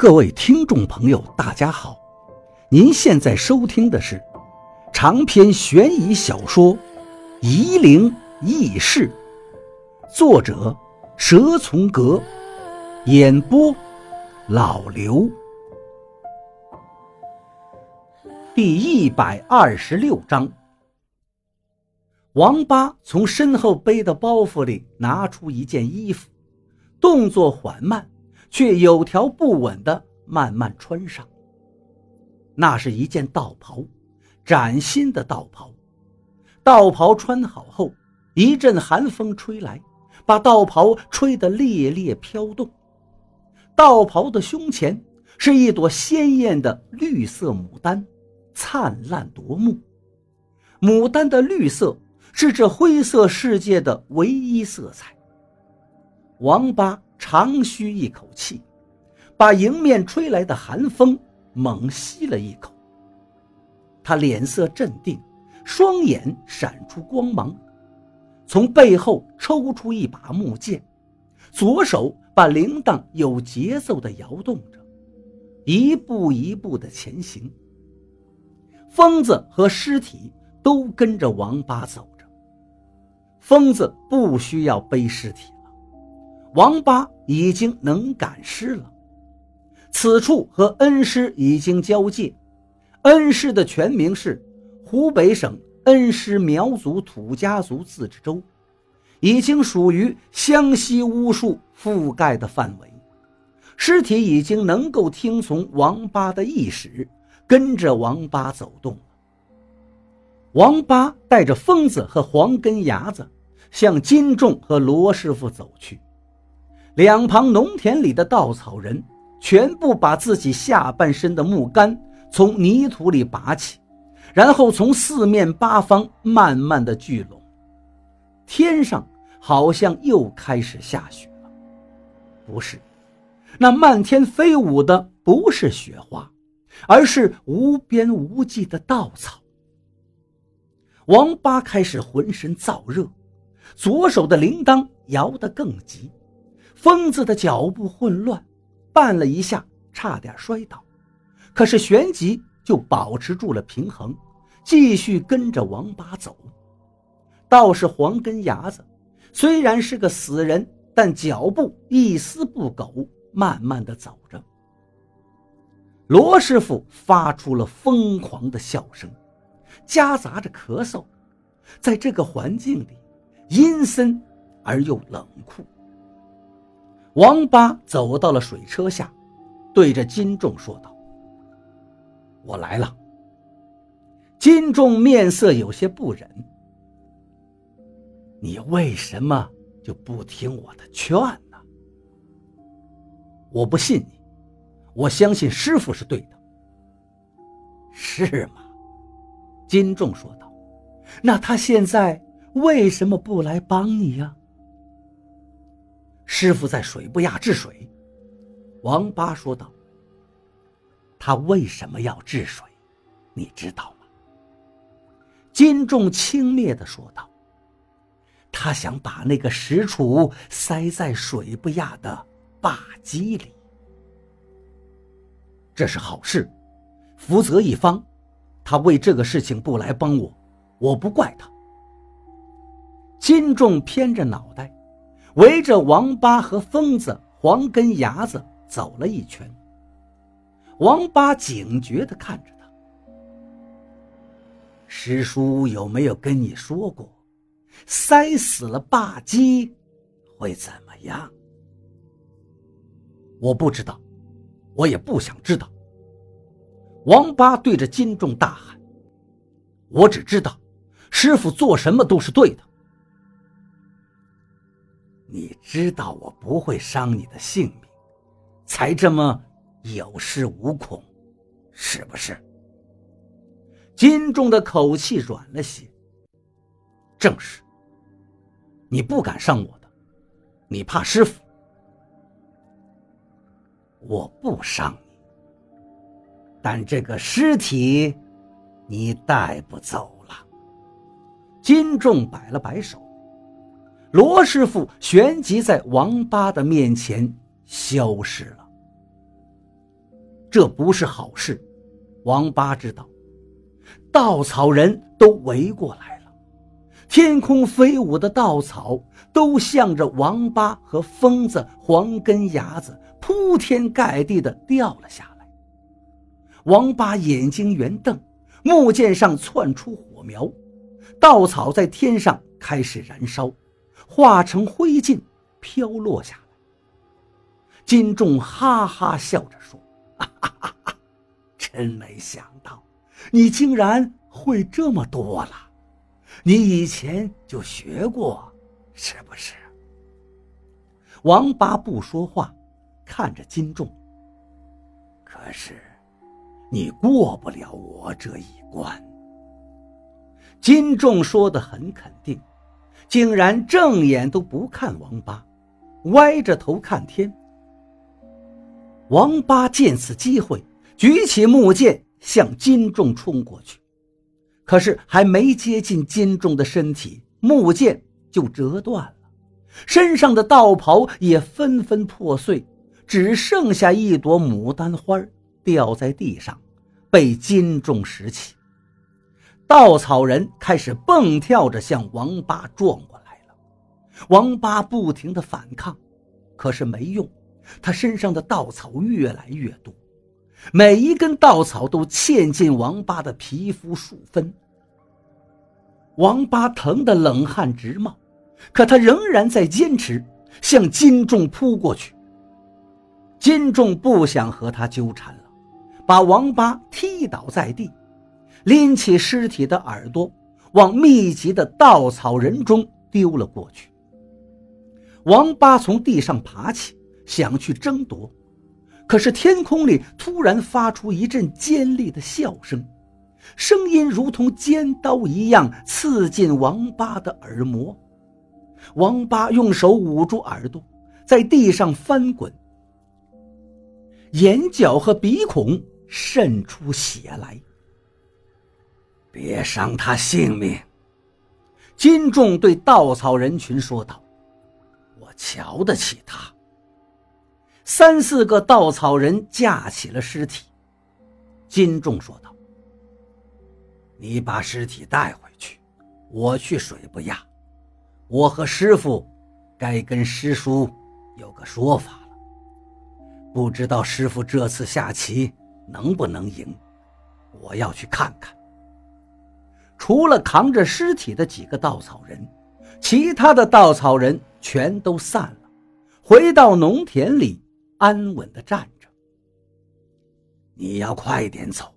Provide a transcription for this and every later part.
各位听众朋友，大家好！您现在收听的是长篇悬疑小说《夷陵轶事》，作者蛇从阁，演播老刘。第一百二十六章，王八从身后背的包袱里拿出一件衣服，动作缓慢。却有条不紊地慢慢穿上。那是一件道袍，崭新的道袍。道袍穿好后，一阵寒风吹来，把道袍吹得猎猎飘动。道袍的胸前是一朵鲜艳的绿色牡丹，灿烂夺目。牡丹的绿色是这灰色世界的唯一色彩。王八。长吁一口气，把迎面吹来的寒风猛吸了一口。他脸色镇定，双眼闪出光芒，从背后抽出一把木剑，左手把铃铛有节奏地摇动着，一步一步地前行。疯子和尸体都跟着王八走着。疯子不需要背尸体。王八已经能赶尸了，此处和恩施已经交界。恩施的全名是湖北省恩施苗族土家族自治州，已经属于湘西巫术覆盖的范围。尸体已经能够听从王八的意识，跟着王八走动。王八带着疯子和黄根牙子向金仲和罗师傅走去。两旁农田里的稻草人全部把自己下半身的木杆从泥土里拔起，然后从四面八方慢慢的聚拢。天上好像又开始下雪了，不是，那漫天飞舞的不是雪花，而是无边无际的稻草。王八开始浑身燥热，左手的铃铛摇得更急。疯子的脚步混乱，绊了一下，差点摔倒，可是旋即就保持住了平衡，继续跟着王八走。倒是黄根牙子，虽然是个死人，但脚步一丝不苟，慢慢的走着。罗师傅发出了疯狂的笑声，夹杂着咳嗽，在这个环境里，阴森而又冷酷。王八走到了水车下，对着金仲说道：“我来了。”金仲面色有些不忍：“你为什么就不听我的劝呢？”“我不信你，我相信师傅是对的。”“是吗？”金仲说道，“那他现在为什么不来帮你呀？”师傅在水不压治水，王八说道：“他为什么要治水？你知道吗？”金仲轻蔑地说道：“他想把那个石杵塞在水不压的坝基里。这是好事，福泽一方。他为这个事情不来帮我，我不怪他。”金仲偏着脑袋。围着王八和疯子黄根牙子走了一圈。王八警觉地看着他：“师叔有没有跟你说过，塞死了霸基会怎么样？”我不知道，我也不想知道。王八对着金仲大喊：“我只知道，师傅做什么都是对的。”你知道我不会伤你的性命，才这么有恃无恐，是不是？金仲的口气软了些。正是。你不敢伤我的，你怕师傅。我不伤你，但这个尸体，你带不走了。金仲摆了摆手。罗师傅旋即在王八的面前消失了。这不是好事。王八知道，稻草人都围过来了，天空飞舞的稻草都向着王八和疯子黄根牙子铺天盖地的掉了下来。王八眼睛圆瞪，木剑上窜出火苗，稻草在天上开始燃烧，化成灰烬飘落下来。金仲哈哈笑着说：“哈哈哈哈。”真没想到，你竟然会这么多了。你以前就学过，是不是？王八不说话，看着金仲。可是，你过不了我这一关。金仲说的很肯定，竟然正眼都不看王八，歪着头看天。王八见此机会。举起木剑向金仲冲过去，可是还没接近金仲的身体，木剑就折断了，身上的道袍也纷纷破碎，只剩下一朵牡丹花掉在地上，被金仲拾起。稻草人开始蹦跳着向王八撞过来了，王八不停地反抗，可是没用，他身上的稻草越来越多。每一根稻草都嵌进王八的皮肤数分，王八疼得冷汗直冒，可他仍然在坚持向金仲扑过去。金仲不想和他纠缠了，把王八踢倒在地，拎起尸体的耳朵往密集的稻草人中丢了过去。王八从地上爬起，想去争夺。可是天空里突然发出一阵尖利的笑声，声音如同尖刀一样刺进王八的耳膜。王八用手捂住耳朵，在地上翻滚，眼角和鼻孔渗出血来。别伤他性命，金仲对稻草人群说道：“我瞧得起他。”三四个稻草人架起了尸体，金仲说道：“你把尸体带回去，我去水不压。我和师傅该跟师叔有个说法了。不知道师傅这次下棋能不能赢，我要去看看。”除了扛着尸体的几个稻草人，其他的稻草人全都散了，回到农田里。安稳地站着。你要快点走，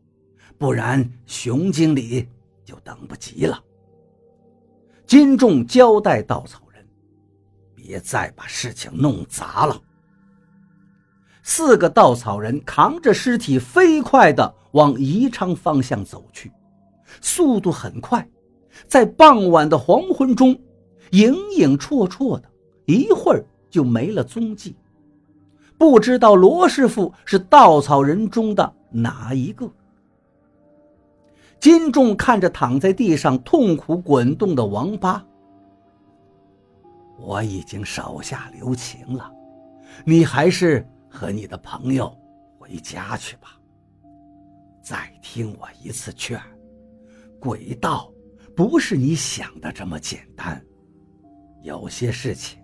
不然熊经理就等不及了。金仲交代稻草人：“别再把事情弄砸了。”四个稻草人扛着尸体，飞快地往宜昌方向走去，速度很快，在傍晚的黄昏中，影影绰绰的，一会儿就没了踪迹。不知道罗师傅是稻草人中的哪一个？金仲看着躺在地上痛苦滚动的王八，我已经手下留情了，你还是和你的朋友回家去吧。再听我一次劝，鬼道不是你想的这么简单，有些事情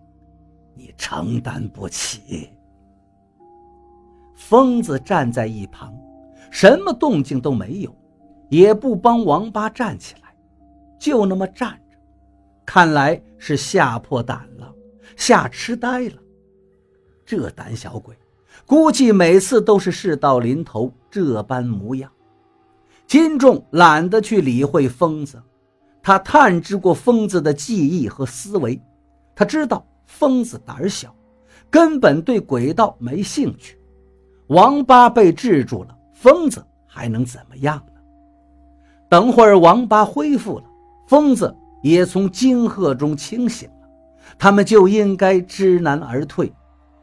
你承担不起。疯子站在一旁，什么动静都没有，也不帮王八站起来，就那么站着，看来是吓破胆了，吓痴呆了。这胆小鬼，估计每次都是事到临头这般模样。金仲懒得去理会疯子，他探知过疯子的记忆和思维，他知道疯子胆小，根本对鬼道没兴趣。王八被制住了，疯子还能怎么样呢？等会儿王八恢复了，疯子也从惊吓中清醒了，他们就应该知难而退，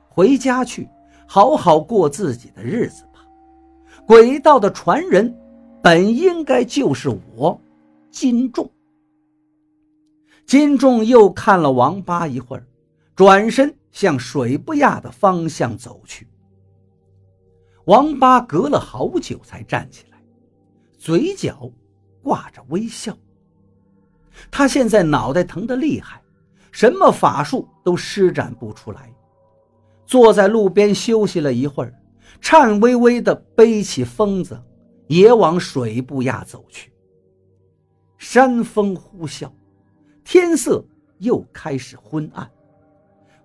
回家去好好过自己的日子吧。鬼道的传人本应该就是我，金仲。金仲又看了王八一会儿，转身向水不压的方向走去。王八隔了好久才站起来，嘴角挂着微笑。他现在脑袋疼得厉害，什么法术都施展不出来，坐在路边休息了一会儿，颤巍巍地背起疯子，也往水步垭走去。山风呼啸，天色又开始昏暗。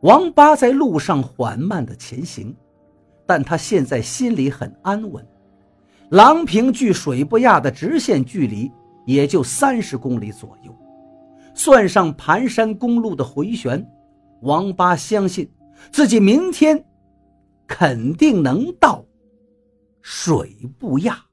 王八在路上缓慢地前行，但他现在心里很安稳。郎平距水不亚的直线距离也就三十公里左右，算上盘山公路的回旋，王八相信自己明天肯定能到水不亚。